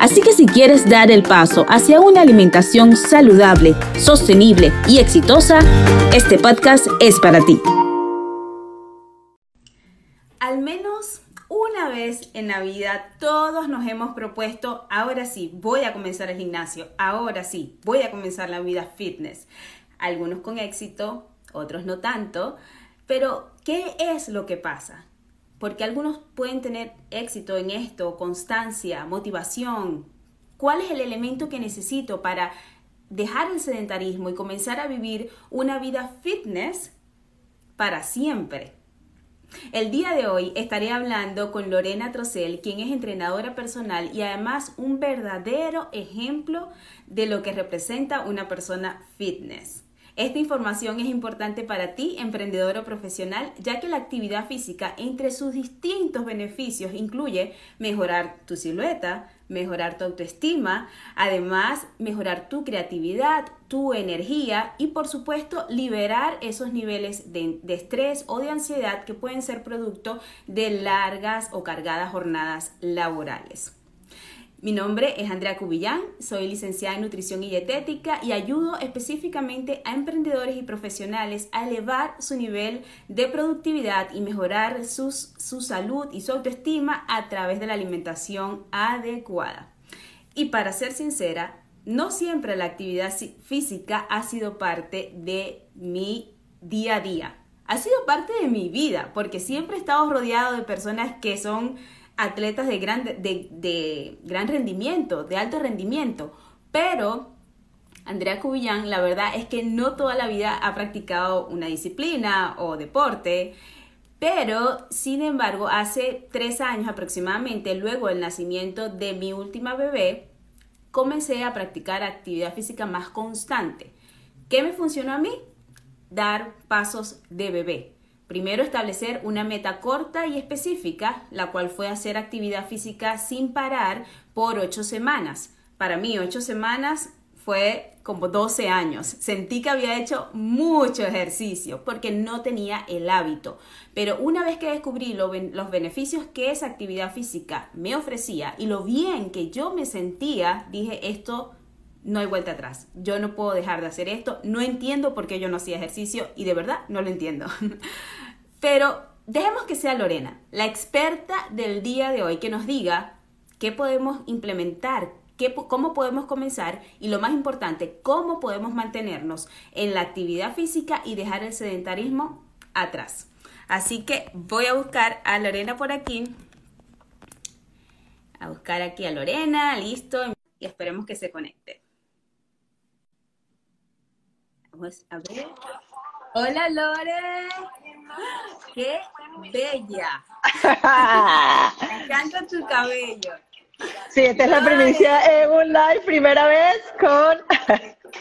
Así que si quieres dar el paso hacia una alimentación saludable, sostenible y exitosa, este podcast es para ti. Al menos una vez en la vida todos nos hemos propuesto, ahora sí, voy a comenzar el gimnasio, ahora sí, voy a comenzar la vida fitness. Algunos con éxito, otros no tanto, pero ¿qué es lo que pasa? Porque algunos pueden tener éxito en esto, constancia, motivación. ¿Cuál es el elemento que necesito para dejar el sedentarismo y comenzar a vivir una vida fitness para siempre? El día de hoy estaré hablando con Lorena Trocel, quien es entrenadora personal y además un verdadero ejemplo de lo que representa una persona fitness. Esta información es importante para ti, emprendedor o profesional, ya que la actividad física, entre sus distintos beneficios, incluye mejorar tu silueta, mejorar tu autoestima, además mejorar tu creatividad, tu energía y por supuesto liberar esos niveles de, de, estrés o de ansiedad que pueden ser producto de largas o cargadas jornadas laborales. Mi nombre es Andrea Cubillán, soy licenciada en nutrición y dietética y ayudo específicamente a emprendedores y profesionales a elevar su nivel de productividad y mejorar su salud y su autoestima a través de la alimentación adecuada. Y para ser sincera, no siempre la actividad física ha sido parte de mi día a día. Ha sido parte de mi vida porque siempre he estado rodeado de personas que son atletas de gran, de, gran rendimiento, de alto rendimiento, pero Andrea Cubillán, la verdad es que no toda la vida ha practicado una disciplina o deporte, pero sin embargo, hace tres años aproximadamente, luego del nacimiento de mi última bebé, comencé a practicar actividad física más constante. ¿Qué me funcionó a mí? Dar pasos de bebé. Primero establecer una meta corta y específica, la cual fue hacer actividad física sin parar por ocho semanas. Para mí, ocho semanas fue como 12 años. Sentí que había hecho mucho ejercicio porque no tenía el hábito. Pero una vez que descubrí los beneficios que esa actividad física me ofrecía y lo bien que yo me sentía, dije, esto no hay vuelta atrás. Yo no puedo dejar de hacer esto. No entiendo por qué yo no hacía ejercicio y de verdad no lo entiendo. Pero dejemos que sea Lorena, la experta del día de hoy, que nos diga qué podemos implementar, qué, cómo podemos comenzar y lo más importante, cómo podemos mantenernos en la actividad física y dejar el sedentarismo atrás. Así que voy a buscar a Lorena por aquí. A buscar aquí a Lorena, listo. Y esperemos que se conecte. Vamos a ver. Hola Lore. ¡Qué bella! Me encanta tu cabello. Sí, esta es la primicia en un live, primera vez con,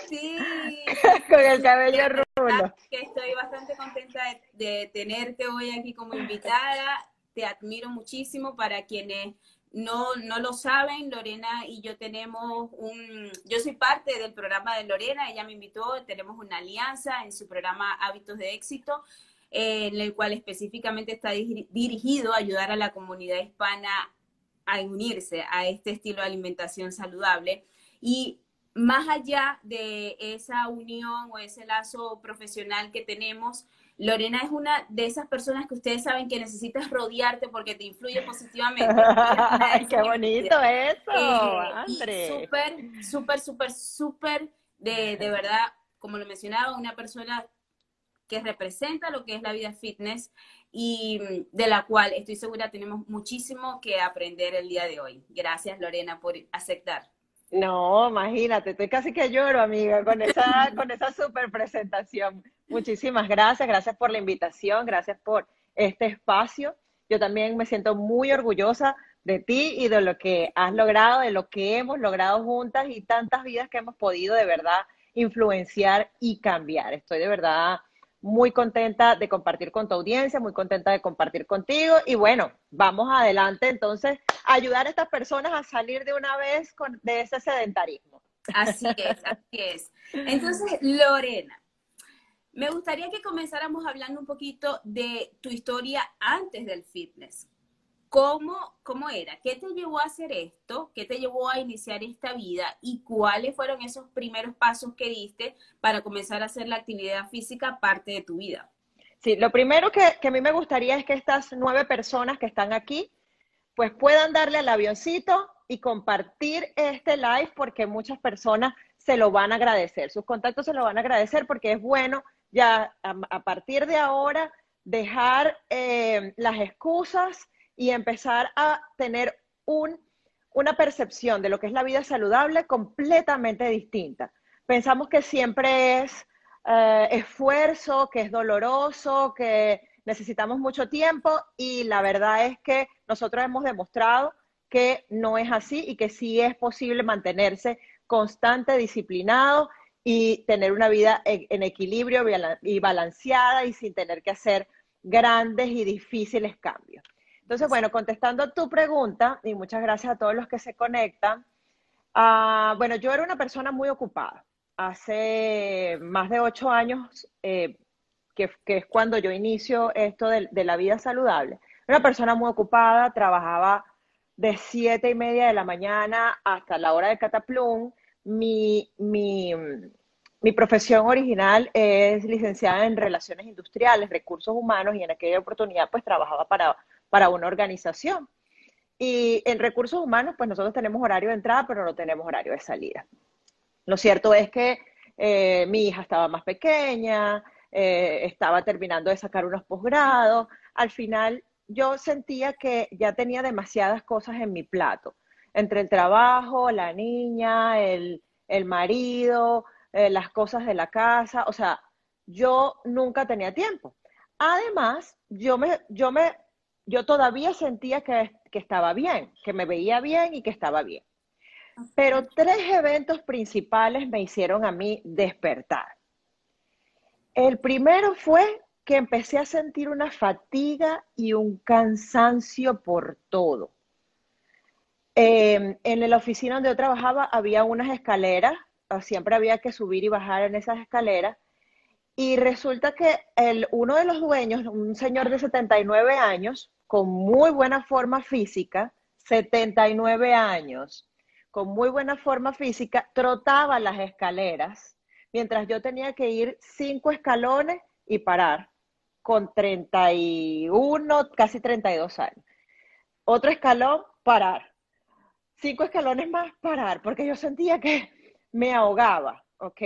sí, con el cabello rulo. Que estoy bastante contenta de, de tenerte hoy aquí como invitada. Te admiro muchísimo para quienes no, no lo saben, Lorena y yo tenemos un, yo soy parte del programa de Lorena, ella me invitó, tenemos una alianza en su programa Hábitos de Éxito, en el cual específicamente está dirigido a ayudar a la comunidad hispana a unirse a este estilo de alimentación saludable. Y más allá de esa unión o ese lazo profesional que tenemos, Lorena es una de esas personas que ustedes saben que necesitas rodearte porque te influye positivamente. ¡Qué bonito eso, eh! Súper, súper, súper, súper, de, de verdad, como lo mencionaba, una persona que representa lo que es la vida fitness y de la cual estoy segura tenemos muchísimo que aprender el día de hoy. Gracias, Lorena, por aceptar. No, imagínate, estoy casi que lloro, amiga, con esa, con esa super presentación. Muchísimas gracias, gracias por la invitación, gracias por este espacio. Yo también me siento muy orgullosa de ti y de lo que has logrado, de lo que hemos logrado juntas y tantas vidas que hemos podido de verdad influenciar y cambiar. Estoy de verdad muy contenta de compartir con tu audiencia, muy contenta de compartir contigo y bueno, vamos adelante entonces a ayudar a estas personas a salir de una vez con, de ese sedentarismo. Así es, así es. Entonces, Lorena, me gustaría que comenzáramos hablando un poquito de tu historia antes del fitness. ¿Cómo, ¿Cómo era? ¿Qué te llevó a hacer esto? ¿Qué te llevó a iniciar esta vida? ¿Y cuáles fueron esos primeros pasos que diste para comenzar a hacer la actividad física parte de tu vida? Sí, lo primero que, a mí me gustaría es que estas nueve personas que están aquí, pues puedan darle al avioncito y compartir este live porque muchas personas se lo van a agradecer. Sus contactos se lo van a agradecer porque es bueno ya a, partir de ahora dejar eh, las excusas y empezar a tener un, una percepción de lo que es la vida saludable completamente distinta. Pensamos que siempre es eh, esfuerzo, que es doloroso, que necesitamos mucho tiempo y la verdad es que nosotros hemos demostrado que no es así y que sí es posible mantenerse constante, disciplinado y tener una vida en equilibrio y balanceada y sin tener que hacer grandes y difíciles cambios. Entonces, bueno, contestando a tu pregunta, y muchas gracias a todos los que se conectan, uh, bueno, yo era una persona muy ocupada. Hace más de ocho años, eh, que, que, es cuando yo inicio esto de, de la vida saludable, una persona muy ocupada, trabajaba de siete y media de la mañana hasta la hora de Cataplum. Mi, mi, profesión original es licenciada en Relaciones Industriales, Recursos Humanos, y en aquella oportunidad pues trabajaba para, para una organización. Y en Recursos Humanos pues nosotros tenemos horario de entrada, pero no tenemos horario de salida. Lo cierto es que eh, mi hija estaba más pequeña, eh, estaba terminando de sacar unos posgrados. Al final yo sentía que ya tenía demasiadas cosas en mi plato, entre el trabajo, la niña, el, marido, eh, las cosas de la casa, o sea, yo nunca tenía tiempo. Además, yo me, yo me, yo todavía sentía que, que estaba bien, que me veía bien y que estaba bien. Pero tres eventos principales me hicieron a mí despertar. El primero fue que empecé a sentir una fatiga y un cansancio por todo. Em, en la oficina donde yo trabajaba había unas escaleras, siempre había que subir y bajar en esas escaleras, y resulta que uno de los dueños, un señor de 79 años, con muy buena forma física, 79 años, con muy buena forma física, trotaba las escaleras, mientras yo tenía que ir cinco escalones y parar con 31, casi 32 años. Otro escalón, parar. Cinco escalones más, parar, porque yo sentía que me ahogaba, ¿ok?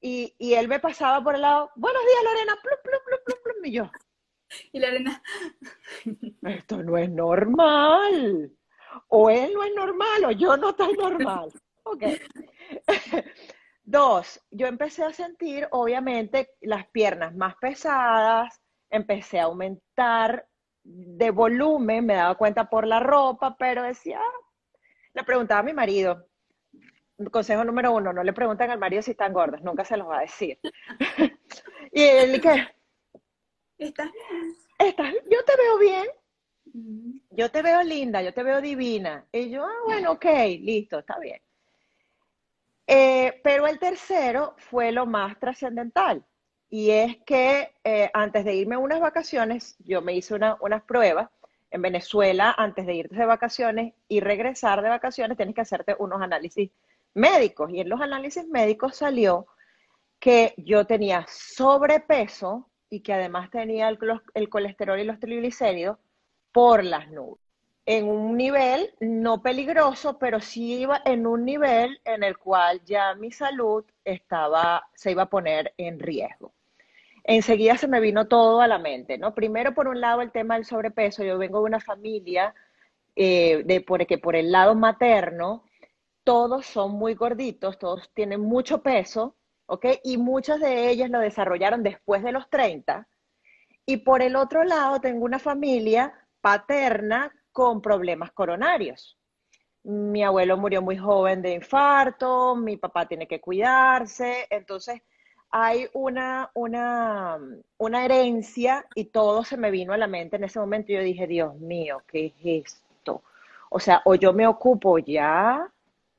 Y, y él me pasaba por el lado, buenos días Lorena, plum, plum, plum, plum, plum, y yo. Y Lorena. Esto no es normal. O él no es normal o yo no estoy normal. Ok. Dos, yo empecé a sentir, obviamente, las piernas más pesadas, empecé a aumentar de volumen, me daba cuenta por la ropa, pero decía, le preguntaba a mi marido, consejo número uno, no le preguntan al marido si están gordas, nunca se los va a decir. y él, ¿qué? ¿Estás ¿Estás, yo te veo bien, yo te veo linda, yo te veo divina. Y yo, ah, bueno, ok, listo, está bien. Eh, pero el tercero fue lo más trascendental. Y es que eh, antes de irme a unas vacaciones, yo me hice unas pruebas en Venezuela, antes de irte de vacaciones y regresar de vacaciones, tienes que hacerte unos análisis médicos. Y en los análisis médicos salió que yo tenía sobrepeso y que además tenía el, el colesterol y los triglicéridos por las nubes. En un nivel no peligroso, pero sí iba en un nivel en el cual ya mi salud estaba, se iba a poner en riesgo enseguida se me vino todo a la mente, ¿no? Primero, por un lado, el tema del sobrepeso. Yo vengo de una familia eh, de porque por el lado materno todos son muy gorditos, todos tienen mucho peso, ¿ok? Y muchas de ellas lo desarrollaron después de los 30. Y por el otro lado, tengo una familia paterna con problemas coronarios. mi abuelo murió muy joven de infarto, mi papá tiene que cuidarse, entonces hay una, una, una herencia y todo se me vino a la mente en ese momento. Yo dije, Dios mío, ¿qué es esto? O sea, o yo me ocupo ya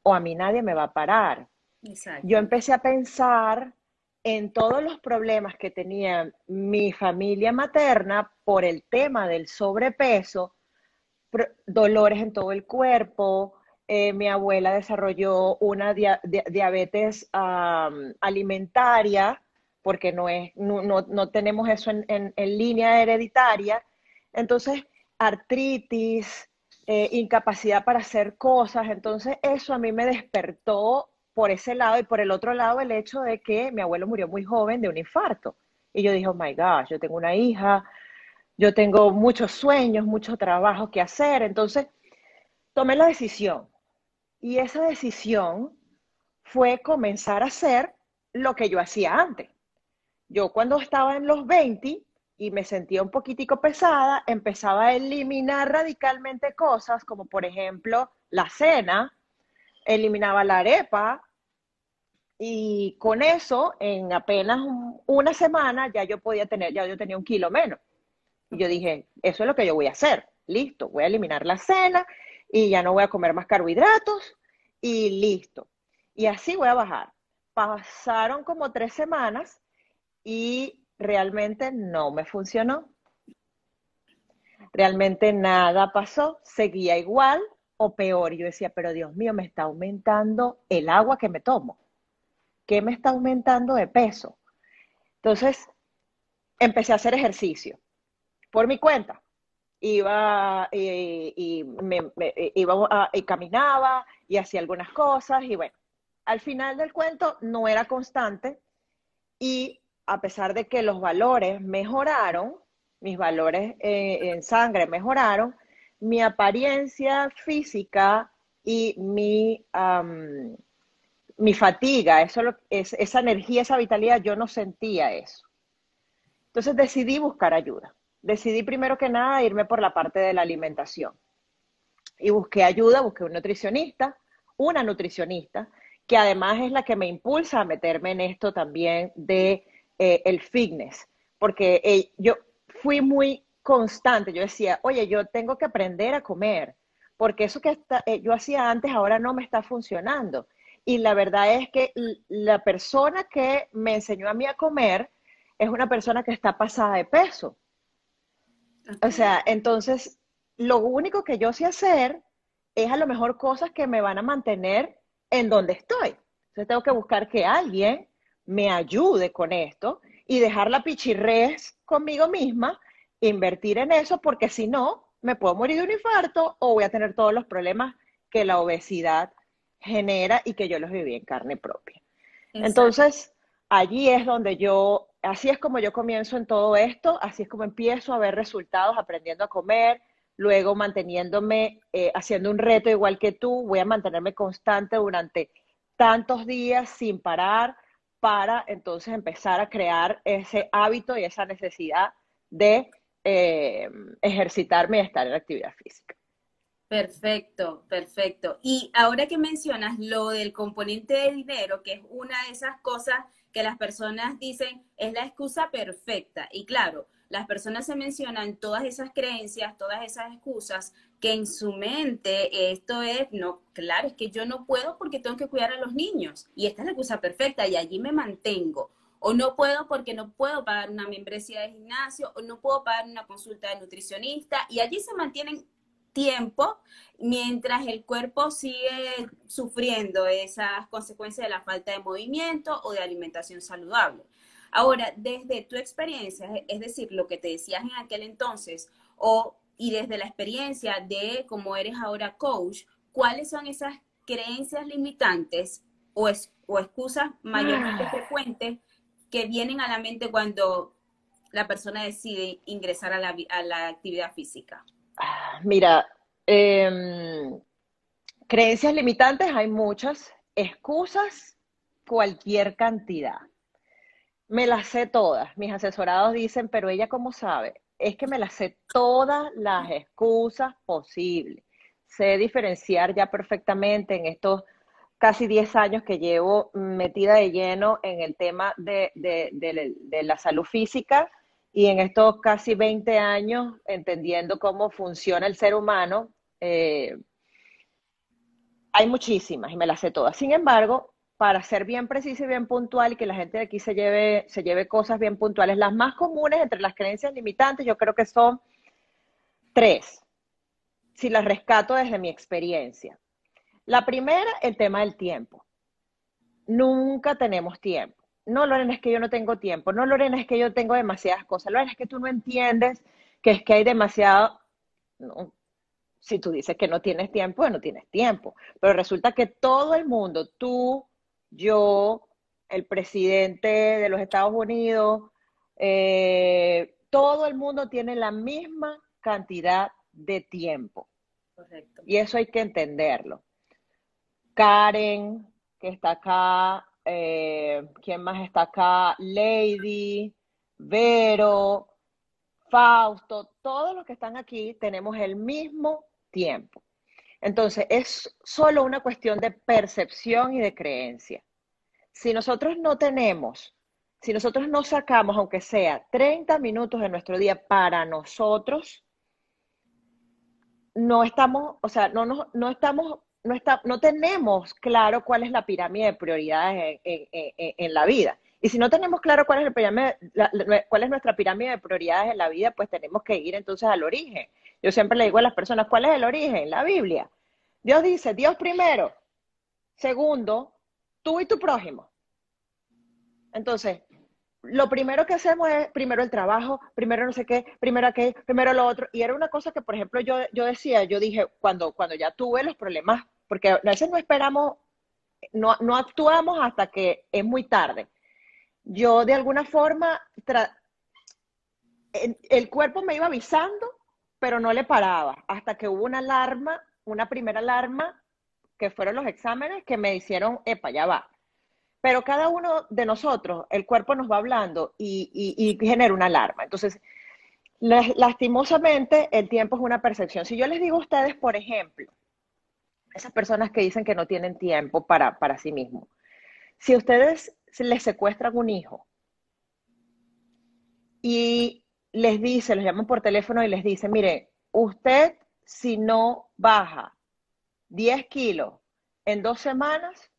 o a mí nadie me va a parar. Yo empecé a pensar en todos los problemas que tenía mi familia materna por el tema del sobrepeso, dolores en todo el cuerpo, eh, mi abuela desarrolló una diabetes alimentaria, porque no, es, no, tenemos eso en, línea hereditaria. Entonces, artritis, eh, incapacidad para hacer cosas. Entonces, eso a mí me despertó por ese lado y por el otro lado el hecho de que mi abuelo murió muy joven de un infarto. Y yo dije, oh my gosh, yo tengo una hija, yo tengo muchos sueños, mucho trabajo que hacer. Entonces, tomé la decisión y esa decisión fue comenzar a hacer lo que yo hacía antes. Yo cuando estaba en los 20 y me sentía un poquitico pesada, empezaba a eliminar radicalmente cosas como por ejemplo la cena, eliminaba la arepa y con eso en apenas una semana ya yo podía tener, ya yo tenía un kilo menos. Y yo dije, eso es lo que yo voy a hacer. Listo, voy a eliminar la cena y ya no voy a comer más carbohidratos y listo. Y así voy a bajar. Pasaron como tres semanas y realmente no me funcionó. Realmente nada pasó, seguía igual o peor. Yo decía, pero Dios mío, me está aumentando el agua que me tomo. ¿Qué me está aumentando de peso? Entonces, empecé a hacer ejercicio por mi cuenta iba y, me, iba y caminaba y hacía algunas cosas y bueno, al final del cuento no era constante y a pesar de que los valores mejoraron, mis valores eh, en sangre mejoraron, mi apariencia física y mi, mi fatiga, esa energía, esa vitalidad, yo no sentía eso. Entonces decidí buscar ayuda decidí primero que nada irme por la parte de la alimentación. Y busqué ayuda, busqué un nutricionista, una nutricionista, que además es la que me impulsa a meterme en esto también de eh, el fitness, porque eh, yo fui muy constante, yo decía, oye, yo tengo que aprender a comer, porque eso que eh, yo hacía antes ahora no me está funcionando. Y la verdad es que la persona que me enseñó a mí a comer es una persona que está pasada de peso. O sea, entonces, lo único que yo sé hacer es a lo mejor cosas que me van a mantener en donde estoy. Entonces tengo que buscar que alguien me ayude con esto y dejar la pichirres conmigo misma, invertir en eso, porque si no, me puedo morir de un infarto o voy a tener todos los problemas que la obesidad genera y que yo los viví en carne propia. Entonces, allí es donde yo así es como yo comienzo en todo esto, así es como empiezo a ver resultados aprendiendo a comer, luego manteniéndome, eh, haciendo un reto igual que tú, voy a mantenerme constante durante tantos días sin parar para entonces empezar a crear ese hábito y esa necesidad de eh, ejercitarme y estar en actividad física. Perfecto, perfecto. Y ahora que mencionas lo del componente de dinero, que es una de esas cosas que las personas dicen es la excusa perfecta. Y claro, las personas se mencionan todas esas creencias, todas esas excusas, que en su mente esto es, no, claro, es que yo no puedo porque tengo que cuidar a los niños. Y esta es la excusa perfecta y allí me mantengo. O no puedo porque no puedo pagar una membresía de gimnasio, o no puedo pagar una consulta de nutricionista. Y allí se mantienen tiempo mientras el cuerpo sigue sufriendo esas consecuencias de la falta de movimiento o de alimentación saludable. Ahora, desde tu experiencia, es decir, lo que te decías en aquel entonces, o y desde la experiencia de cómo eres ahora coach, ¿cuáles son esas creencias limitantes o, o excusas mayormente ah. frecuentes que vienen a la mente cuando la persona decide ingresar a la, a la actividad física? Mira, em, creencias limitantes hay muchas, excusas cualquier cantidad. Me las sé todas. Mis asesorados dicen, pero ella cómo sabe? Es que me las sé todas las excusas posibles. sé diferenciar ya perfectamente en estos casi 10 años que llevo metida de lleno en el tema de, la salud física y en estos casi 20 años entendiendo cómo funciona el ser humano. Eh, hay muchísimas y me las sé todas. Sin embargo, para ser bien preciso y bien puntual y que la gente de aquí se lleve, se lleve cosas bien puntuales, las más comunes entre las creencias limitantes yo creo que son tres, si las rescato desde mi experiencia. La primera, el tema del tiempo. Nunca tenemos tiempo. No, Lorena, es que yo no tengo tiempo. No, Lorena, es que yo tengo demasiadas cosas. Lorena, es que tú no entiendes que es que hay demasiado... Si tú dices que no tienes tiempo, no tienes tiempo. Pero resulta que todo el mundo, tú, yo, el presidente de los Estados Unidos, eh, todo el mundo tiene la misma cantidad de tiempo. Correcto. Y eso hay que entenderlo. Karen, que está acá, eh, ¿quién más está acá? Lady, Vero, Fausto, todos los que están aquí tenemos el mismo tiempo. Entonces, es solo una cuestión de percepción y de creencia. Si nosotros no tenemos, si nosotros no sacamos, aunque sea 30 minutos de nuestro día para nosotros, no estamos, o sea, no, no, no estamos, no, está, no tenemos claro cuál es la pirámide de prioridades en, la vida. Y si no tenemos claro cuál es, el pirámide, cuál es nuestra pirámide de prioridades en la vida, pues tenemos que ir entonces al origen. Yo siempre le digo a las personas, ¿cuál es el origen? La Biblia. Dios dice, Dios primero. Segundo, tú y tu prójimo. Entonces, lo primero que hacemos es primero el trabajo, primero no sé qué, primero aquello, primero lo otro. Y era una cosa que, por ejemplo, yo, yo decía, yo dije, cuando, cuando ya tuve los problemas, porque a veces no esperamos, no, no actuamos hasta que es muy tarde. Yo de alguna forma, el cuerpo me iba avisando pero no le paraba hasta que hubo una alarma, una primera alarma, que fueron los exámenes que me hicieron, epa, ya va. Pero cada uno de nosotros, el cuerpo nos va hablando y, genera una alarma. Entonces, lastimosamente, el tiempo es una percepción. Si yo les digo a ustedes, por ejemplo, esas personas que dicen que no tienen tiempo para, para sí mismos, si ustedes les secuestran un hijo y les dice, los llaman por teléfono y les dice, mire, usted si no baja 10 kilos en dos semanas,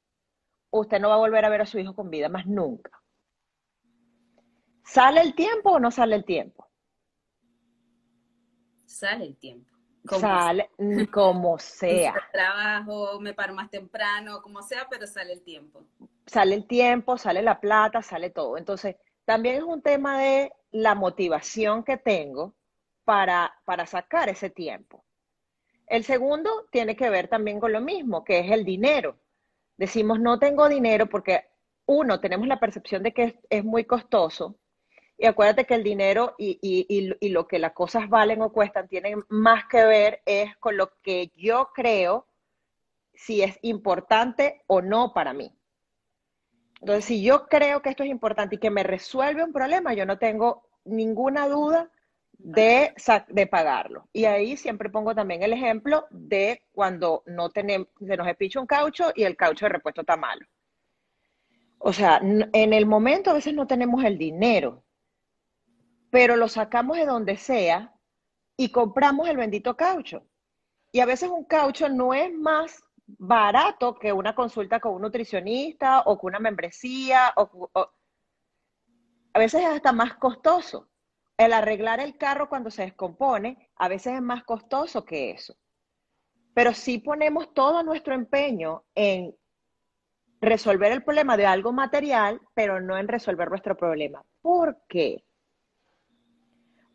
usted no va a volver a ver a su hijo con vida más nunca. ¿Sale el tiempo o no sale el tiempo? Sale el tiempo. Sale mm, como sea. Trabajo, me paro más temprano, como sea, pero sale el tiempo. Sale el tiempo, sale la plata, sale todo. Entonces, también es un tema de la motivación que tengo para, para sacar ese tiempo. El segundo tiene que ver también con lo mismo, que es el dinero. Decimos, no tengo dinero porque, uno, tenemos la percepción de que es, muy costoso. Y acuérdate que el dinero y, y, lo que las cosas valen o cuestan tienen más que ver es con lo que yo creo si es importante o no para mí. Entonces, si yo creo que esto es importante y que me resuelve un problema, yo no tengo ninguna duda de, de pagarlo. Y ahí siempre pongo también el ejemplo de cuando no tenemos, se nos espicha un caucho y el caucho de repuesto está malo. O sea, en el momento a veces no tenemos el dinero, pero lo sacamos de donde sea y compramos el bendito caucho. Y a veces un caucho no es más barato que una consulta con un nutricionista o con una membresía. O, a veces es hasta más costoso. El arreglar el carro cuando se descompone, a veces es más costoso que eso. Pero si ponemos todo nuestro empeño en resolver el problema de algo material, pero no en resolver nuestro problema. ¿Por qué?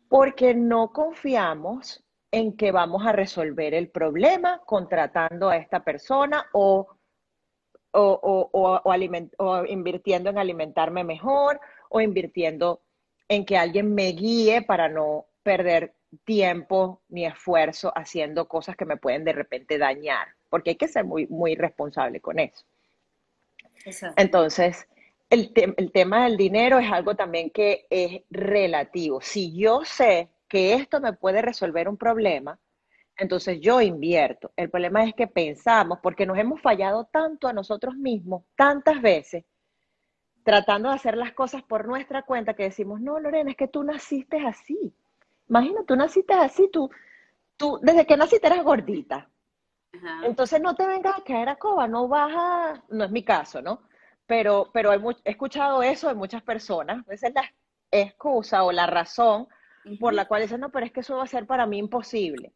Porque no confiamos en que vamos a resolver el problema contratando a esta persona o, o, invirtiendo en alimentarme mejor o invirtiendo en que alguien me guíe para no perder tiempo ni esfuerzo haciendo cosas que me pueden de repente dañar, porque hay que ser muy, muy responsable con eso. Entonces, el, el tema del dinero es algo también que es relativo. Si yo sé que esto me puede resolver un problema, Entonces yo invierto. El problema es que pensamos, porque nos hemos fallado tanto a nosotros mismos, tantas veces, tratando de hacer las cosas por nuestra cuenta, que decimos, no, Lorena, es que tú naciste así. Imagina, tú naciste así, tú, tú, desde que naciste eras gordita. Entonces no te vengas a caer a coba, no vas a, no es mi caso, ¿no? Pero, pero he escuchado eso de muchas personas, esa es la excusa o la razón por la cual dicen, no, pero es que eso va a ser para mí imposible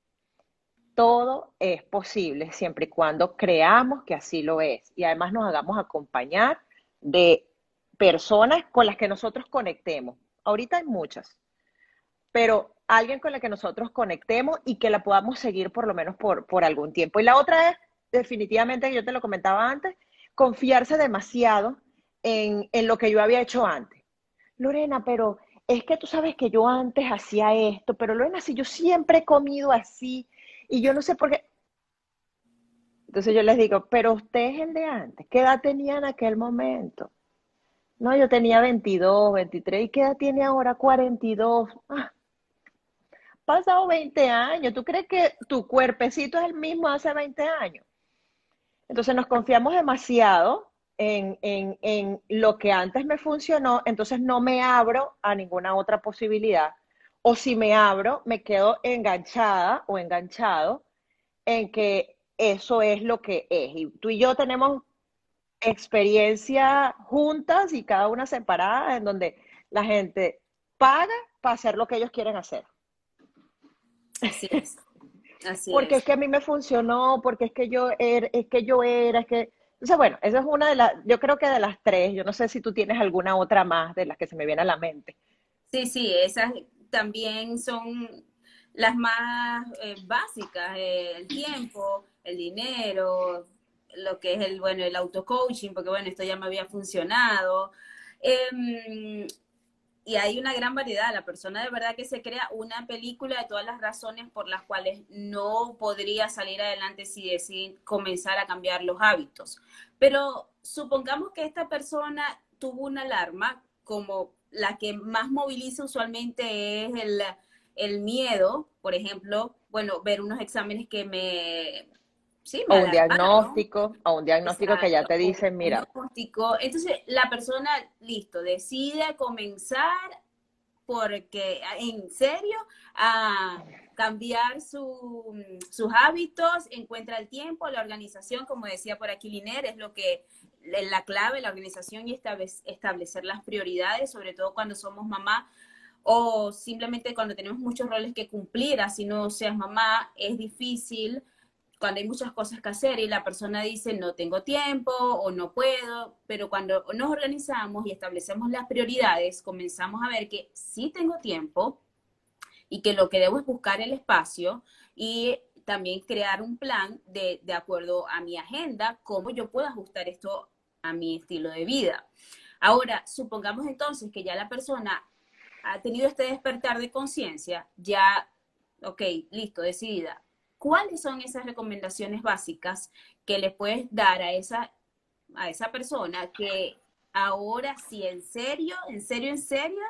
todo es posible siempre y cuando creamos que así lo es y además nos hagamos acompañar de personas con las que nosotros conectemos. Ahorita hay muchas, pero alguien con la que nosotros conectemos y que la podamos seguir por lo menos por, por algún tiempo. Y la otra es, definitivamente, yo te lo comentaba antes, confiarse demasiado en, en lo que yo había hecho antes. Lorena, pero es que tú sabes que yo antes hacía esto, pero Lorena, si yo siempre he comido así, y yo no sé por qué. Entonces yo les digo, pero usted es el de antes. ¿Qué edad tenía en aquel momento? No, yo tenía 22, 23. ¿Y qué edad tiene ahora? 42. Ah, pasado 20 años. ¿Tú crees que tu cuerpecito es el mismo hace 20 años? Entonces nos confiamos demasiado en, en, en lo que antes me funcionó, entonces no me abro a ninguna otra posibilidad o si me abro, me quedo enganchada o enganchado en que eso es lo que es. Y tú y yo tenemos experiencia juntas y cada una separada en donde la gente paga para hacer lo que ellos quieren hacer. Así es. Porque es. que a mí me funcionó, porque es que yo era, es que yo era, es que entonces, bueno, esa es una de las, yo creo que de las tres, yo no sé si tú tienes alguna otra más de las que se me viene a la mente. Sí, sí, esas también son las más eh, básicas, eh, el tiempo, el dinero, lo que es el, bueno, el auto-coaching, porque bueno, esto ya me había funcionado. Em, y hay una gran variedad. La persona de verdad que se crea una película de todas las razones por las cuales no podría salir adelante si decide comenzar a cambiar los hábitos. Pero supongamos que esta persona tuvo una alarma como la que más moviliza usualmente es el, miedo, por ejemplo, bueno, ver unos exámenes que me... Sí, o un diagnóstico, o un diagnóstico que ya te dicen, mira. Entonces, la persona, listo, decide comenzar porque, en serio, a cambiar sus hábitos, encuentra el tiempo, la organización, como decía por aquí Liner, es lo que la clave, la organización y establecer las prioridades, sobre todo cuando somos mamá o simplemente cuando tenemos muchos roles que cumplir, así no seas mamá, es difícil cuando hay muchas cosas que hacer y la persona dice no tengo tiempo o no puedo, pero cuando nos organizamos y establecemos las prioridades, comenzamos a ver que sí tengo tiempo y que lo que debo es buscar el espacio y también crear un plan de, de acuerdo a mi agenda, cómo yo puedo ajustar esto a mi estilo de vida. Ahora, supongamos entonces que ya la persona ha tenido este despertar de conciencia, ya, ok, listo, decidida. ¿Cuáles son esas recomendaciones básicas que le puedes dar a esa, a esa persona que ahora sí, en serio, en serio, en serio,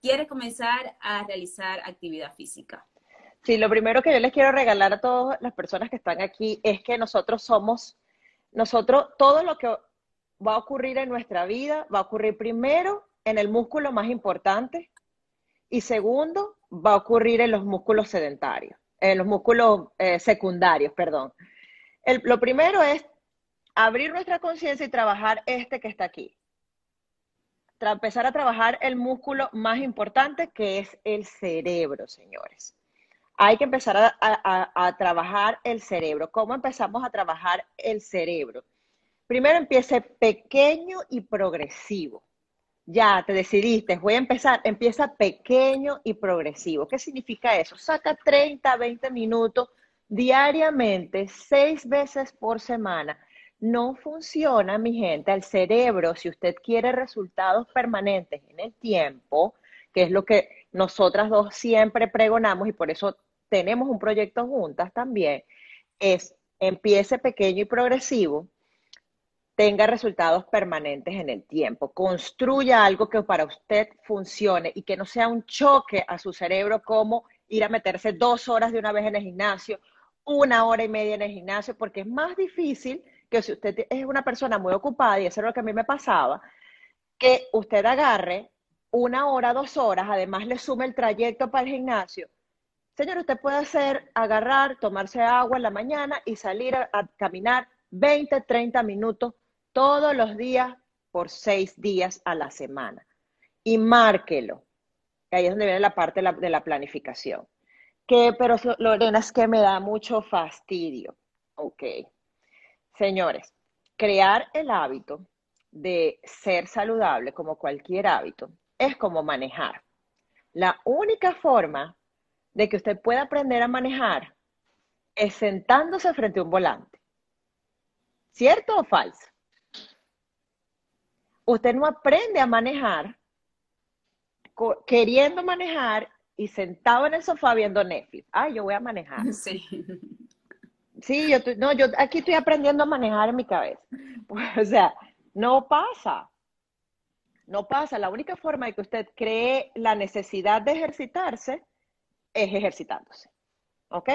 quiere comenzar a realizar actividad física? Sí, lo primero que yo les quiero regalar a todas las personas que están aquí es que nosotros somos, nosotros, todo lo que va a ocurrir en nuestra vida va a ocurrir primero en el músculo más importante y segundo va a ocurrir en los músculos sedentarios, en los músculos eh, secundarios, perdón. lo primero es abrir nuestra conciencia y trabajar este que está aquí. empezar a trabajar el músculo más importante que es el cerebro, señores. Hay que empezar a trabajar el cerebro. ¿Cómo empezamos a trabajar el cerebro? Primero empiece pequeño y progresivo. Ya te decidiste, voy a empezar, empieza pequeño y progresivo. ¿Qué significa eso? Saca 30, 20 minutos diariamente, seis veces por semana. No funciona, mi gente, el cerebro, si usted quiere resultados permanentes en el tiempo, que es lo que nosotras dos siempre pregonamos y por eso tenemos un proyecto juntas también, es empiece pequeño y progresivo, tenga resultados permanentes en el tiempo. Construya algo que para usted funcione y que no sea un choque a su cerebro como ir a meterse dos horas de una vez en el gimnasio una hora y media en el gimnasio, porque es más difícil que si usted es una persona muy ocupada, y eso es lo que a mí me pasaba, que usted agarre una hora, dos horas, además le sume el trayecto para el gimnasio. Señor, usted puede hacer, agarrar, tomarse agua en la mañana y salir a, a caminar 20, 30 minutos todos los días por seis días a la semana. Y márquelo. Ahí es donde viene la parte de la, planificación. Que, pero Lorena, es que me da mucho fastidio. Ok. Señores, crear el hábito de ser saludable como cualquier hábito es como manejar. La única forma de que usted pueda aprender a manejar es sentándose frente a un volante. ¿Cierto o falso? Usted no aprende a manejar queriendo manejar y sentado en el sofá viendo Netflix. Ay, yo voy a manejar. Sí. Sí, yo, no, yo aquí estoy aprendiendo a manejar en mi cabeza. Pues, o sea, no pasa. No pasa. La única forma de que usted cree la necesidad de ejercitarse es ejercitándose. ¿Ok?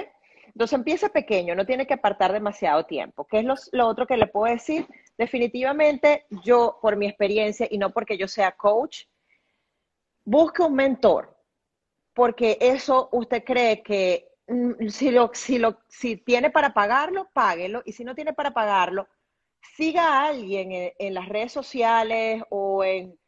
Entonces empieza pequeño, no tiene que apartar demasiado tiempo. ¿Qué es lo, lo, otro que le puedo decir? Definitivamente yo, por mi experiencia y no porque yo sea coach, busque un mentor, porque eso usted cree que mm, si, lo, si, lo, si tiene para pagarlo, páguelo, y si no tiene para pagarlo, siga a alguien en, las redes sociales o, en,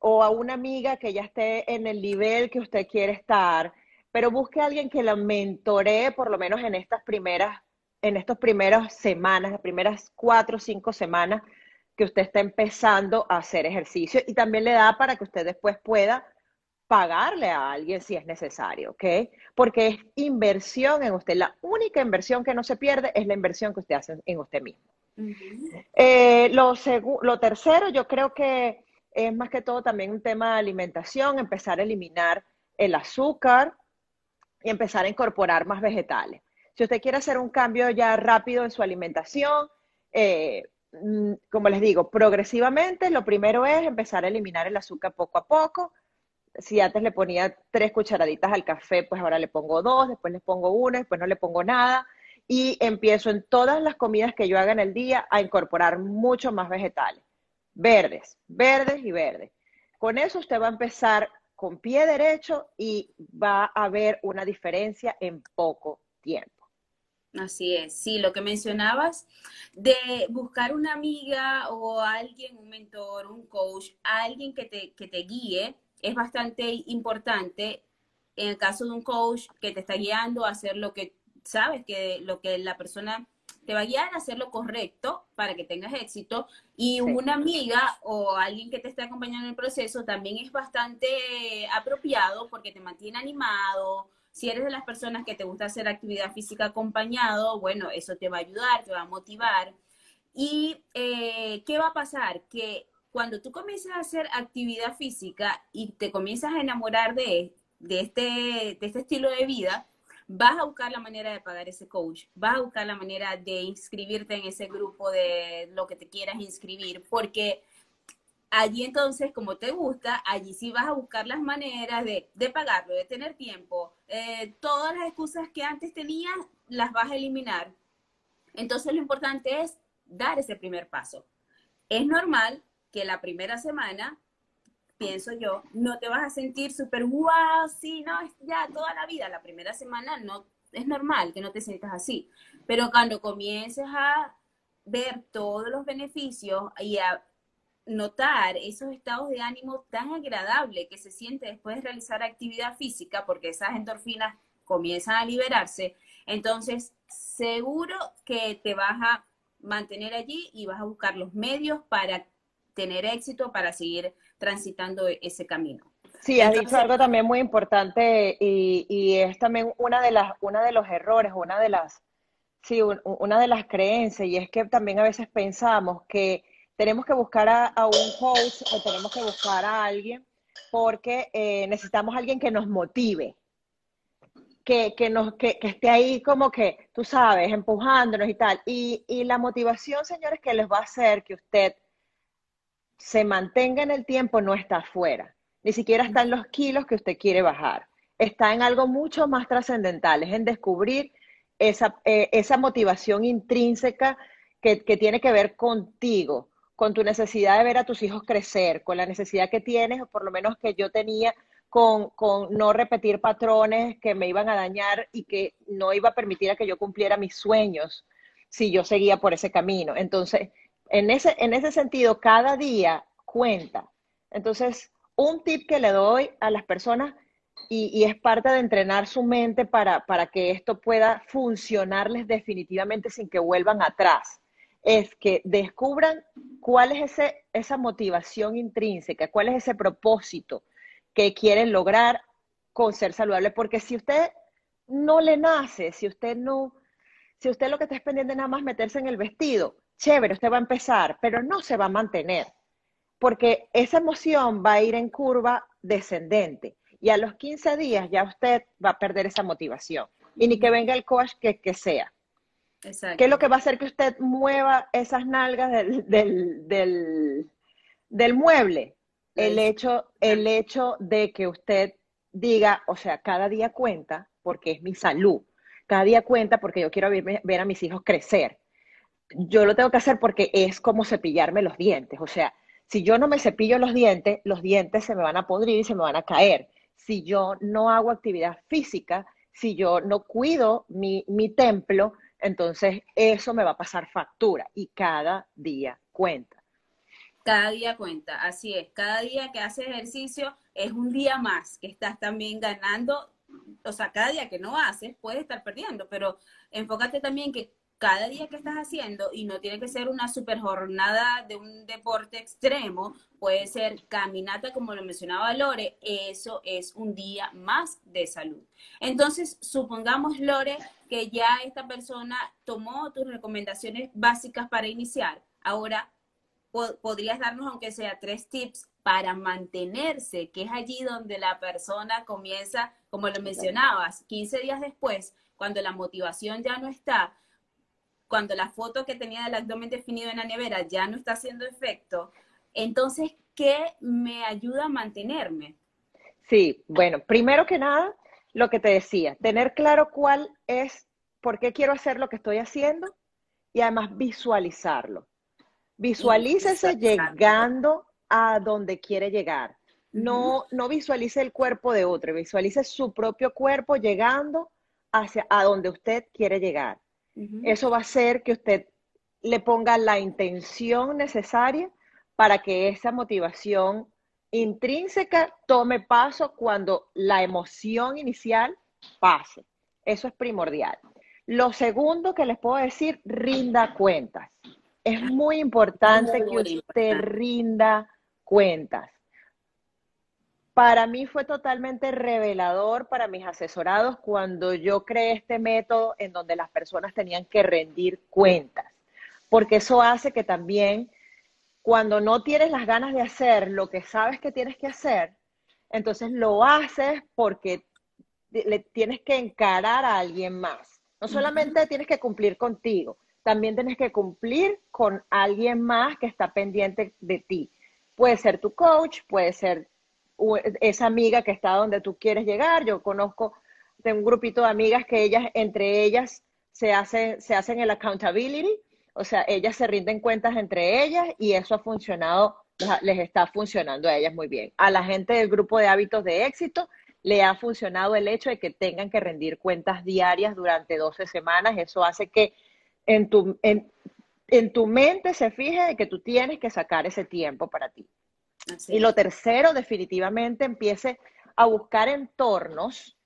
o a una amiga que ya esté en el nivel que usted quiere estar pero busque a alguien que la mentoree por lo menos en estas primeras, en estas primeras semanas, las primeras cuatro o cinco semanas que usted está empezando a hacer ejercicio y también le da para que usted después pueda pagarle a alguien si es necesario, ¿ok? Porque es inversión en usted. La única inversión que no se pierde es la inversión que usted hace en usted mismo. Uh -huh. eh, lo, lo tercero, yo creo que es más que todo también un tema de alimentación, empezar a eliminar el azúcar, y empezar a incorporar más vegetales. Si usted quiere hacer un cambio ya rápido en su alimentación, eh, mm, como les digo, progresivamente, lo primero es empezar a eliminar el azúcar poco a poco. Si antes le ponía tres cucharaditas al café, pues ahora le pongo dos, después le pongo una, después no le pongo nada. Y empiezo en todas las comidas que yo haga en el día a incorporar mucho más vegetales. Verdes, verdes y verdes. Con eso usted va a empezar con pie derecho y va a haber una diferencia en poco tiempo. Así es, sí, lo que mencionabas de buscar una amiga o alguien, un mentor, un coach, alguien que te, que te guíe, es bastante importante en el caso de un coach que te está guiando a hacer lo que sabes que lo que la persona te va a guiar a hacer lo correcto para que tengas éxito. Y sí. una amiga o alguien que te esté acompañando en el proceso también es bastante apropiado porque te mantiene animado. Si eres de las personas que te gusta hacer actividad física acompañado, bueno, eso te va a ayudar, te va a motivar. ¿Y eh, qué va a pasar? Que cuando tú comiences a hacer actividad física y te comienzas a enamorar de, de, este, de este estilo de vida, vas a buscar la manera de pagar ese coach, vas a buscar la manera de inscribirte en ese grupo de lo que te quieras inscribir, porque allí entonces, como te gusta, allí sí vas a buscar las maneras de, de pagarlo, de tener tiempo. Eh, todas las excusas que antes tenías las vas a eliminar. Entonces lo importante es dar ese primer paso. Es normal que la primera semana pienso yo, no te vas a sentir súper wow, sí, no, ya toda la vida, la primera semana no, es normal que no te sientas así, pero cuando comiences a ver todos los beneficios y a notar esos estados de ánimo tan agradables que se siente después de realizar actividad física, porque esas endorfinas comienzan a liberarse, entonces seguro que te vas a mantener allí y vas a buscar los medios para tener éxito, para seguir transitando ese camino. Sí, has Entonces, dicho algo también muy importante y, y, es también una de las, una de los errores, una de las, sí, un, una de las creencias y es que también a veces pensamos que tenemos que buscar a, un coach o tenemos que buscar a alguien porque eh, necesitamos alguien que nos motive, que, que, nos, que, que, esté ahí como que, tú sabes, empujándonos y tal. Y, y la motivación, señores, que les va a hacer que usted se mantenga en el tiempo no está afuera, ni siquiera está en los kilos que usted quiere bajar, está en algo mucho más trascendental, es en descubrir esa, eh, esa motivación intrínseca que, que tiene que ver contigo, con tu necesidad de ver a tus hijos crecer, con la necesidad que tienes, o por lo menos que yo tenía, con, con, no repetir patrones que me iban a dañar y que no iba a permitir a que yo cumpliera mis sueños si yo seguía por ese camino. Entonces, en ese, en ese sentido, cada día cuenta. Entonces, un tip que le doy a las personas y, y, es parte de entrenar su mente para, para que esto pueda funcionarles definitivamente sin que vuelvan atrás, es que descubran cuál es ese, esa motivación intrínseca, cuál es ese propósito que quieren lograr con ser saludable. Porque si usted no le nace, si usted no, si usted lo que está es nada más meterse en el vestido, chévere, usted va a empezar, pero no se va a mantener. Porque esa emoción va a ir en curva descendente y a los 15 días ya usted va a perder esa motivación. Y ni que venga el coach que sea. Exacto. ¿Qué es lo que va a hacer que usted mueva esas nalgas del, del, del, del mueble? El hecho, el hecho de que usted diga, o sea, cada día cuenta porque es mi salud. Cada día cuenta porque yo quiero ver, ver a mis hijos crecer. Yo lo tengo que hacer porque es como cepillarme los dientes. O sea, si yo no me cepillo los dientes, los dientes se me van a podrir y se me van a caer si yo no hago actividad física, si yo no cuido mi, mi templo, entonces eso me va a pasar factura y cada día cuenta. Cada día cuenta, así es. Cada día que haces ejercicio es un día más que estás también ganando. O sea, cada día que no haces puedes estar perdiendo, pero enfócate también que cada día que estás haciendo, y no tiene que ser una super jornada de un deporte extremo, puede ser caminata, como lo mencionaba Lore, eso es un día más de salud. Entonces, supongamos, Lore, que ya esta persona tomó tus recomendaciones básicas para iniciar. Ahora, podrías darnos, aunque sea tres tips para mantenerse, que es allí donde la persona comienza, como lo mencionabas, 15 días después, cuando la motivación ya no está, cuando la foto que tenía del abdomen definido en la nevera ya no está haciendo efecto, entonces, ¿qué me ayuda a mantenerme? Sí, bueno, primero que nada, lo que te decía, tener claro cuál es, por qué quiero hacer lo que estoy haciendo y además visualizarlo. Visualícese llegando a donde quiere llegar. No, no visualice el cuerpo de otro, visualice su propio cuerpo llegando hacia a donde usted quiere llegar. Eso va a hacer que usted le ponga la intención necesaria para que esa motivación intrínseca tome paso cuando la emoción inicial pase. Eso es primordial. Lo segundo que les puedo decir, rinda cuentas. Es muy importante que usted rinda cuentas. Para mí fue totalmente revelador para mis asesorados cuando yo creé este método en donde las personas tenían que rendir cuentas, porque eso hace que también cuando no tienes las ganas de hacer lo que sabes que tienes que hacer, entonces lo haces porque le tienes que encarar a alguien más. No solamente tienes que cumplir contigo, también tienes que cumplir con alguien más que está pendiente de ti. Puede ser tu coach, puede ser esa amiga que está donde tú quieres llegar. Yo conozco de un grupito de amigas que ellas, entre ellas, se hacen, se hacen el accountability, o sea, ellas se rinden cuentas entre ellas y eso ha funcionado, les está funcionando a ellas muy bien. A la gente del grupo de hábitos de éxito le ha funcionado el hecho de que tengan que rendir cuentas diarias durante 12 semanas. Eso hace que en tu, en, en tu mente se fije de que tú tienes que sacar ese tiempo para ti y lo tercero, definitivamente, empiece a buscar entornos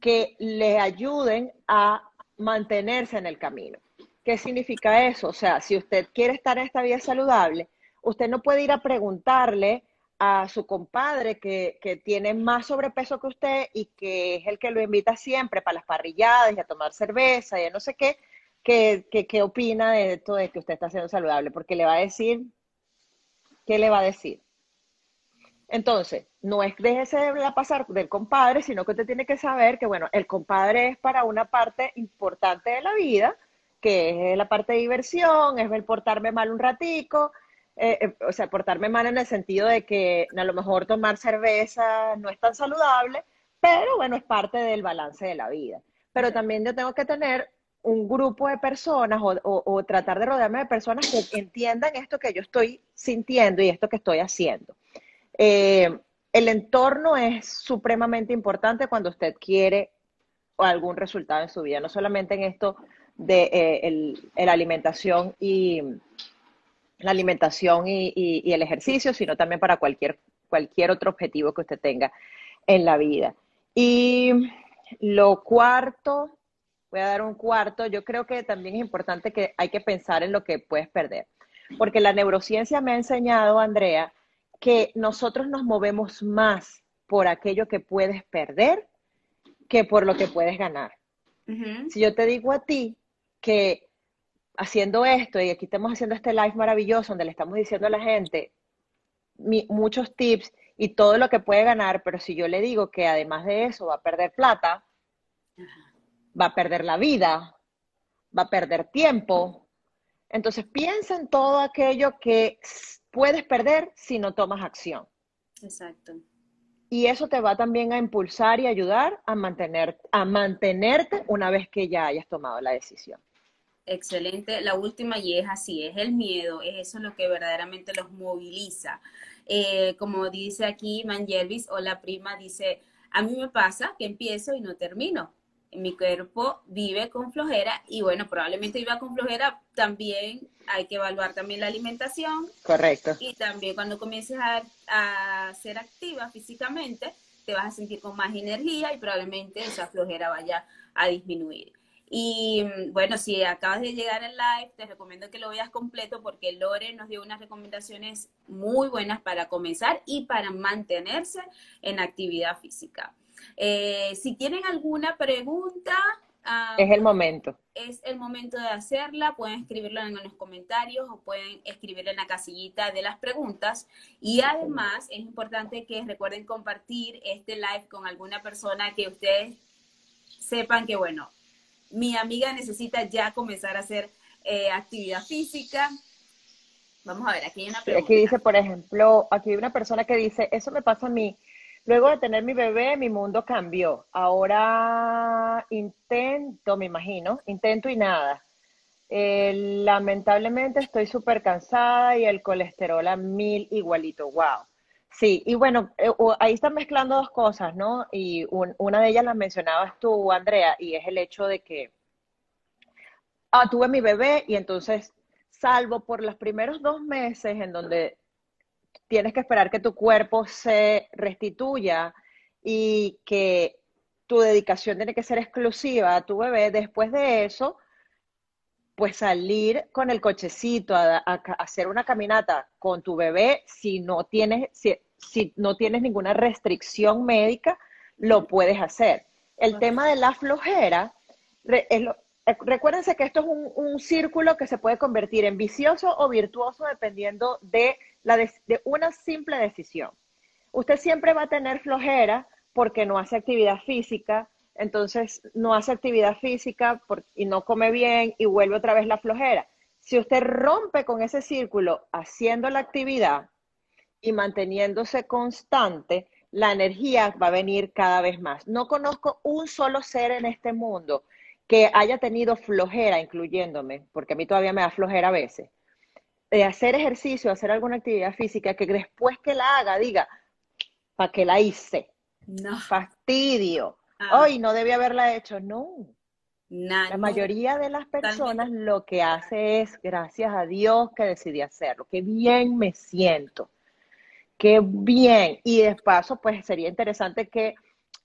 que le ayuden a mantenerse en el camino. ¿Qué significa eso? O sea, si usted quiere estar en esta vida saludable, usted no puede ir a preguntarle a su compadre que, que, tiene más sobrepeso que usted y que es el que lo invita siempre para las parrilladas y a tomar cerveza y a no sé qué, qué opina de esto de que usted está siendo saludable, porque le va a decir, ¿qué le va a decir? Entonces, no es déjese de pasar del compadre, sino que usted tiene que saber que, bueno, el compadre es para una parte importante de la vida, que es la parte de diversión, es el portarme mal un ratico, eh, eh, o sea, portarme mal en el sentido de que a lo mejor tomar cerveza no es tan saludable, pero bueno, es parte del balance de la vida. pero también yo tengo que tener un grupo de personas o, tratar de rodearme de personas que entiendan esto que yo estoy sintiendo y esto que estoy haciendo. Eh, el entorno es supremamente importante cuando usted quiere algún resultado en su vida, no solamente en esto de eh, la alimentación y la alimentación y, el ejercicio, sino también para cualquier, cualquier otro objetivo que usted tenga en la vida. Y lo cuarto, voy a dar un cuarto, yo creo que también es importante que hay que pensar en lo que puedes perder, porque la neurociencia me ha enseñado, Andrea, que nosotros nos movemos más por aquello que puedes perder que por lo que puedes ganar. Si yo te digo a ti que haciendo esto, y aquí estamos haciendo este live maravilloso donde le estamos diciendo a la gente muchos tips y todo lo que puede ganar, pero si yo le digo que además de eso va a perder plata, va a perder la vida, va a perder tiempo, entonces piensa en todo aquello que puedes perder si no tomas acción. Exacto. Y eso te va también a impulsar y ayudar a, mantener, a mantenerte una vez que ya hayas tomado la decisión. Excelente. La última y es así, es el miedo, es eso lo que verdaderamente los moviliza. Eh, como dice aquí Manjelvis o la prima, dice, a mí me pasa que empiezo y no termino mi cuerpo vive con flojera y bueno, probablemente viva con flojera, también hay que evaluar también la alimentación. Correcto. Y también cuando comiences a, a, ser activa físicamente, te vas a sentir con más energía y probablemente esa flojera vaya a disminuir. Y mm, bueno, si acabas de llegar al live, te recomiendo que lo veas completo porque Lore nos dio unas recomendaciones muy buenas para comenzar y para mantenerse en actividad física. Eh, si tienen alguna pregunta, ah, es el momento. Es el momento de hacerla. Pueden escribirlo en los comentarios o pueden escribirla en la casillita de las preguntas. Y además es importante que recuerden compartir este live con alguna persona que ustedes sepan que, bueno, mi amiga necesita ya comenzar a hacer eh, actividad física. Vamos a ver, aquí hay una pregunta. Aquí dice, por ejemplo, aquí hay una persona que dice, eso me pasa a mí Luego de tener mi bebé, mi mundo cambió. Ahora intento, me imagino, intento y nada. Eh, lamentablemente estoy súper cansada y el colesterol a mil igualito. Wow. Sí, y bueno, eh, ahí están mezclando dos cosas, ¿no? Y una de ellas las mencionabas tú, Andrea, y es el hecho de que ah, tuve mi bebé y entonces, salvo por los primeros dos meses en donde tienes que esperar que tu cuerpo se restituya y que tu dedicación tiene que ser exclusiva a tu bebé. Después de eso, pues salir con el cochecito a, hacer una caminata con tu bebé, si no tienes, si, no tienes ninguna restricción médica, lo puedes hacer. El tema de la flojera, eh, recuérdense que esto es un, círculo que se puede convertir en vicioso o virtuoso dependiendo de, una simple decisión. Usted siempre va a tener flojera porque no hace actividad física, entonces no hace actividad física y no come bien y vuelve otra vez la flojera. Si usted rompe con ese círculo haciendo la actividad y manteniéndose constante, la energía va a venir cada vez más. No conozco un solo ser en este mundo que haya tenido flojera, incluyéndome, porque a mí todavía me da flojera a veces, de hacer ejercicio, hacer alguna actividad física, que después que la haga diga, ¿para qué la hice? No. Fastidio. Ah. Hoy no debía haberla hecho. No. la mayoría de las personas lo que hace es, gracias a Dios que decidí hacerlo. Qué bien me siento. Qué bien. Y de paso, pues sería interesante que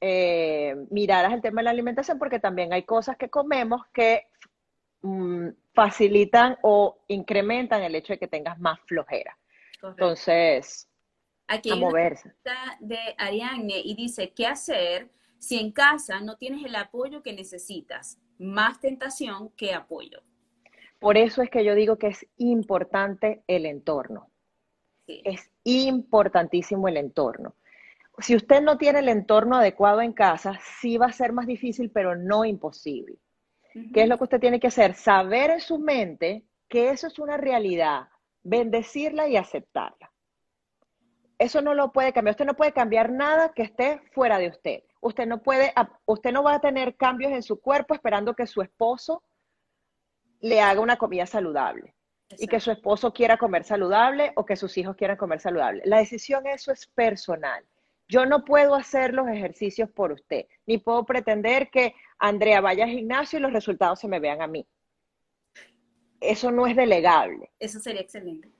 eh, miraras el tema de la alimentación porque también hay cosas que comemos que Mm, facilitan o incrementan el hecho de que tengas más flojera. Entonces, Aquí hay una de Ariane y dice, ¿qué hacer si en casa no tienes el apoyo que necesitas? Más tentación que apoyo. Por eso es que yo digo que es importante el entorno. Es importantísimo el entorno. Si usted no tiene el entorno adecuado en casa, sí va a ser más difícil, pero no imposible. ¿Qué es lo que usted tiene que hacer? Saber en su mente que eso es una realidad, bendecirla y aceptarla. eso no lo puede cambiar. Usted no puede cambiar nada que esté fuera de usted. Usted no puede, usted no va a tener cambios en su cuerpo esperando que su esposo le haga una comida saludable y que su esposo quiera comer saludable o que sus hijos quieran comer saludable. La decisión eso es personal. Yo no puedo hacer los ejercicios por usted, ni puedo pretender que Andrea vaya al gimnasio y los resultados se me vean a mí. Eso no es delegable. Eso sería excelente.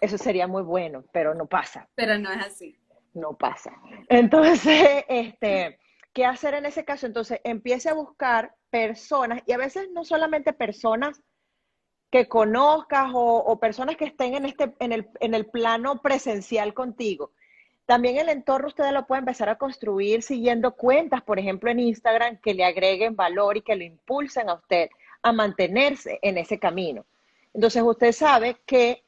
Eso sería muy bueno, pero no pasa. Pero no es así. No pasa. Entonces, este, ¿qué hacer en ese caso? Entonces, empiece a buscar personas, y a veces no solamente personas que conozcas o, personas que estén en, este, en, el, en el plano presencial contigo. También el entorno ustedes lo pueden empezar a construir siguiendo cuentas, por ejemplo, en Instagram, que le agreguen valor y que lo impulsen a usted a mantenerse en ese camino. Entonces usted sabe que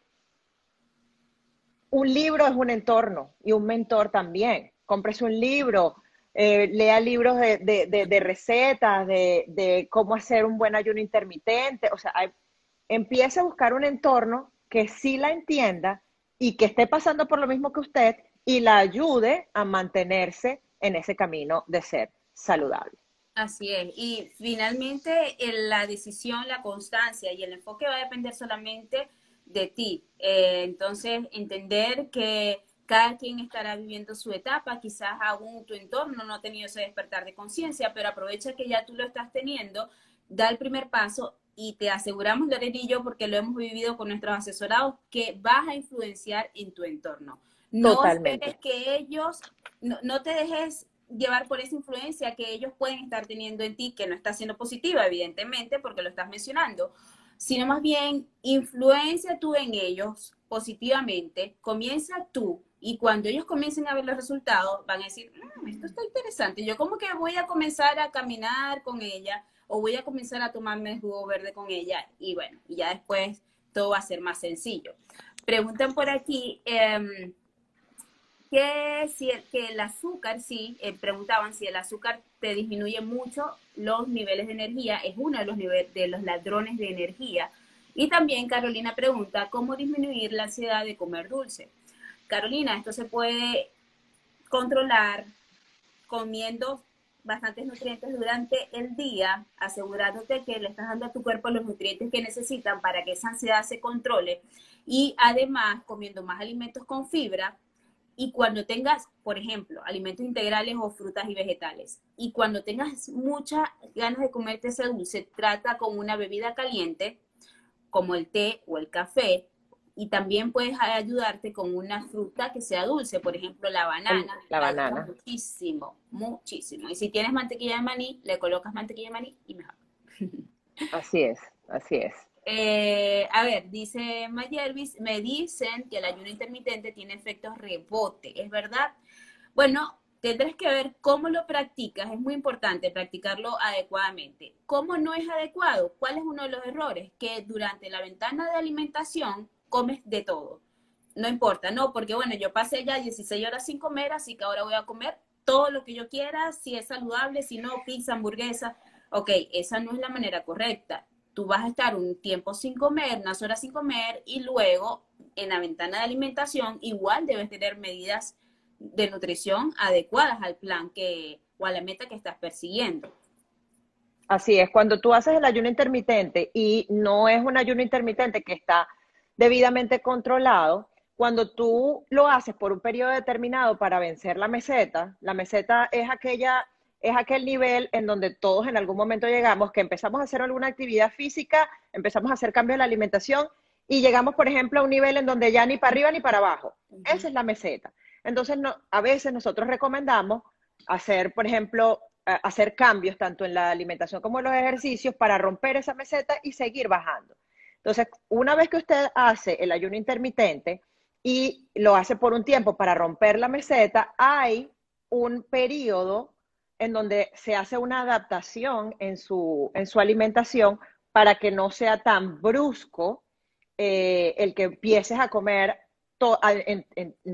un libro es un entorno y un mentor también. Cómprese un libro, eh, lea libros de, recetas, de, cómo hacer un buen ayuno intermitente. O sea, empiece a buscar un entorno que sí la entienda y que esté pasando por lo mismo que usted y la ayude a mantenerse en ese camino de ser saludable. Así es. Y finalmente la decisión, la constancia y el enfoque va a depender solamente de ti. Eh, entonces, entender que cada quien estará viviendo su etapa, quizás aún tu entorno no ha tenido ese despertar de conciencia, pero aprovecha que ya tú lo estás teniendo, da el primer paso y te aseguramos, Lorena y yo, porque lo hemos vivido con nuestros asesorados, que vas a influenciar en tu entorno. No esperes que ellos, no, no te dejes llevar por esa influencia que ellos pueden estar teniendo en ti, que no está siendo positiva, evidentemente, porque lo estás mencionando, sino más bien influencia tú en ellos positivamente, comienza tú y cuando ellos comiencen a ver los resultados, van a decir, mm, esto está interesante, yo como que voy a comenzar a caminar con ella o voy a comenzar a tomarme jugo verde con ella y bueno, y ya después todo va a ser más sencillo. Preguntan por aquí, eh, que si el, que el azúcar, sí, eh, preguntaban si el azúcar te disminuye mucho los niveles de energía, es uno de los, niveles, de los ladrones de energía. Y también Carolina pregunta, ¿cómo disminuir la ansiedad de comer dulce? Carolina, esto se puede controlar comiendo bastantes nutrientes durante el día, asegurándote que le estás dando a tu cuerpo los nutrientes que necesitan para que esa ansiedad se controle y además comiendo más alimentos con fibra, y cuando tengas, por ejemplo, alimentos integrales o frutas y vegetales, y cuando tengas muchas ganas de comerte ese dulce, trata con una bebida caliente, como el té o el café, y también puedes ayudarte con una fruta que sea dulce, por ejemplo, la banana. La banana. Muchísimo, muchísimo. Y si tienes mantequilla de maní, le colocas mantequilla de maní y mejor. Así es, así es. Eh, a ver, dice Mayervis, me dicen que el ayuno intermitente tiene efectos rebote, ¿es verdad? Bueno, tendrás que ver cómo lo practicas, es muy importante practicarlo adecuadamente. ¿Cómo no es adecuado? ¿Cuál es uno de los errores? Que durante la ventana de alimentación comes de todo. No importa, no, porque bueno, yo pasé ya 16 horas sin comer, así que ahora voy a comer todo lo que yo quiera, si es saludable, si no, pizza, hamburguesa. Ok, esa no es la manera correcta tú vas a estar un tiempo sin comer, unas horas sin comer y luego en la ventana de alimentación igual debes tener medidas de nutrición adecuadas al plan que o a la meta que estás persiguiendo. Así es, cuando tú haces el ayuno intermitente y no es un ayuno intermitente que está debidamente controlado, cuando tú lo haces por un periodo determinado para vencer la meseta, la meseta es aquella es aquel nivel en donde todos en algún momento llegamos, que empezamos a hacer alguna actividad física, empezamos a hacer cambios en la alimentación y llegamos, por ejemplo, a un nivel en donde ya ni para arriba ni para abajo. Esa es la meseta. Entonces, no, a veces nosotros recomendamos hacer, por ejemplo, hacer cambios tanto en la alimentación como en los ejercicios para romper esa meseta y seguir bajando. Entonces, una vez que usted hace el ayuno intermitente y lo hace por un tiempo para romper la meseta, hay un periodo en donde se hace una adaptación en su, en su alimentación para que no sea tan brusco eh, el que empieces a comer en,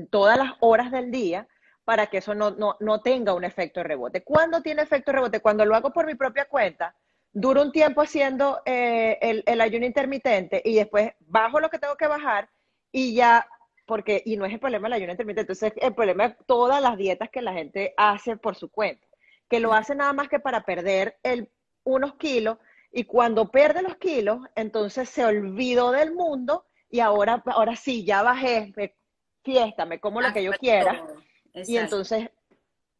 todas las horas del día para que eso no, tenga un efecto rebote. ¿Cuándo tiene efecto rebote? Cuando lo hago por mi propia cuenta, duro un tiempo haciendo eh, el, el ayuno intermitente y después bajo lo que tengo que bajar y ya porque, y no es el problema del ayuno intermitente, entonces el problema es todas las dietas que la gente hace por su cuenta, que lo hace nada más que para perder el, unos kilos, y cuando pierde los kilos, entonces se olvidó del mundo y ahora, ahora sí, ya bajé, me, fiesta, me como lo que yo quiera. Y entonces,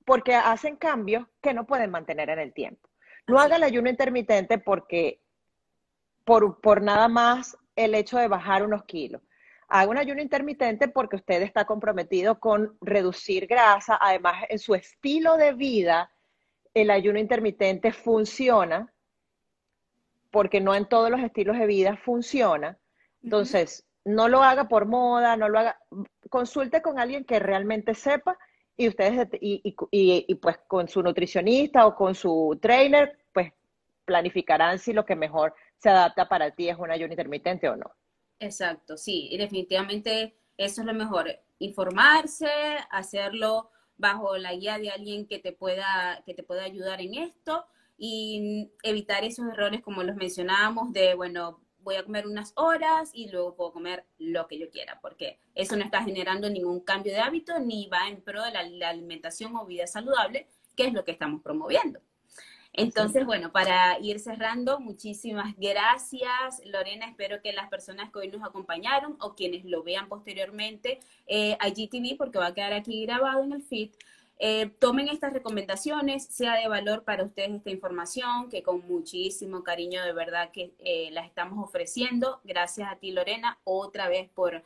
porque hacen cambios que no pueden mantener en el tiempo. No haga el ayuno intermitente porque, por, por nada más el hecho de bajar unos kilos. Haga un ayuno intermitente porque usted está comprometido con reducir grasa. Además, en su estilo de vida, el ayuno intermitente funciona porque no en todos los estilos de vida funciona. Entonces, no lo haga por moda, no lo haga, consulte con alguien que realmente sepa y ustedes, y, y, pues con su nutricionista o con su trainer, pues planificarán si lo que mejor se adapta para ti es un ayuno intermitente o no. Exacto, sí, y definitivamente eso es lo mejor, informarse, hacerlo bajo la guía de alguien que te pueda, que te pueda ayudar en esto y evitar esos errores como los mencionábamos de, bueno, voy a comer unas horas y luego puedo comer lo que yo quiera, porque eso no está generando ningún cambio de hábito ni va en pro de la, alimentación o vida saludable, que es lo que estamos promoviendo. Entonces, bueno, para ir cerrando, muchísimas gracias, Lorena. Espero que las personas que hoy nos acompañaron o quienes lo vean posteriormente eh, a GTV, porque va a quedar aquí grabado en el feed, eh, tomen estas recomendaciones, sea de valor para ustedes esta información, que con muchísimo cariño de verdad que eh, las estamos ofreciendo. Gracias a ti, Lorena, otra vez por,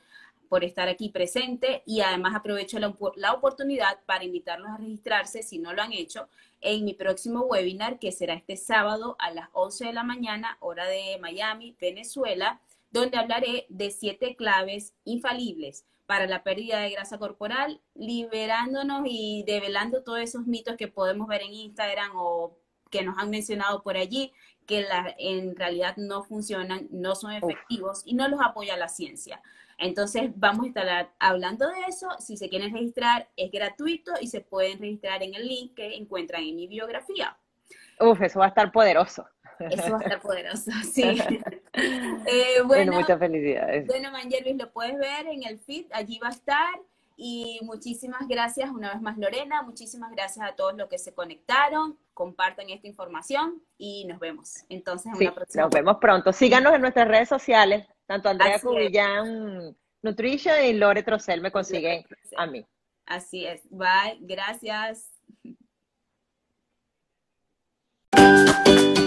por estar aquí presente y además aprovecho la, la, oportunidad para invitarlos a registrarse, si no lo han hecho, en mi próximo webinar, que será este sábado a las 11 de la mañana, hora de Miami, Venezuela, donde hablaré de siete claves infalibles para la pérdida de grasa corporal, liberándonos y develando todos esos mitos que podemos ver en Instagram o que nos han mencionado por allí, que en realidad no funcionan, no son efectivos y no los apoya la ciencia. Entonces vamos a estar hablando de eso. Si se quieren registrar, es gratuito y se pueden registrar en el link que encuentran en mi biografía. Uf, eso va a estar poderoso. Eso va a estar poderoso, sí. Eh, bueno, muchas felicidades. Bueno, Manjervis, lo puedes ver en el feed, allí va a estar. Y muchísimas gracias una vez más, Lorena. Muchísimas gracias a todos los que se conectaron. Compartan esta información y nos vemos. Entonces, en una próxima. Nos vemos pronto. Síganos en nuestras redes sociales. Tanto Andrea Cubillán Nutrition y Lore Trocel me consiguen a mí. Así es. Bye. Gracias.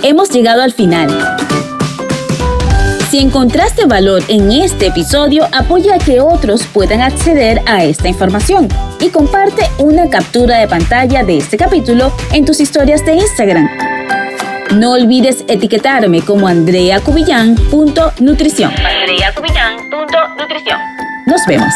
hemos llegado al final. Si encontraste valor en este episodio, apoya a que otros puedan acceder a esta información y comparte una captura de pantalla de este capítulo en tus historias de Instagram. No olvides etiquetarme como andreacubillán.nutrición. Andreacubillán.nutrición. Nos vemos.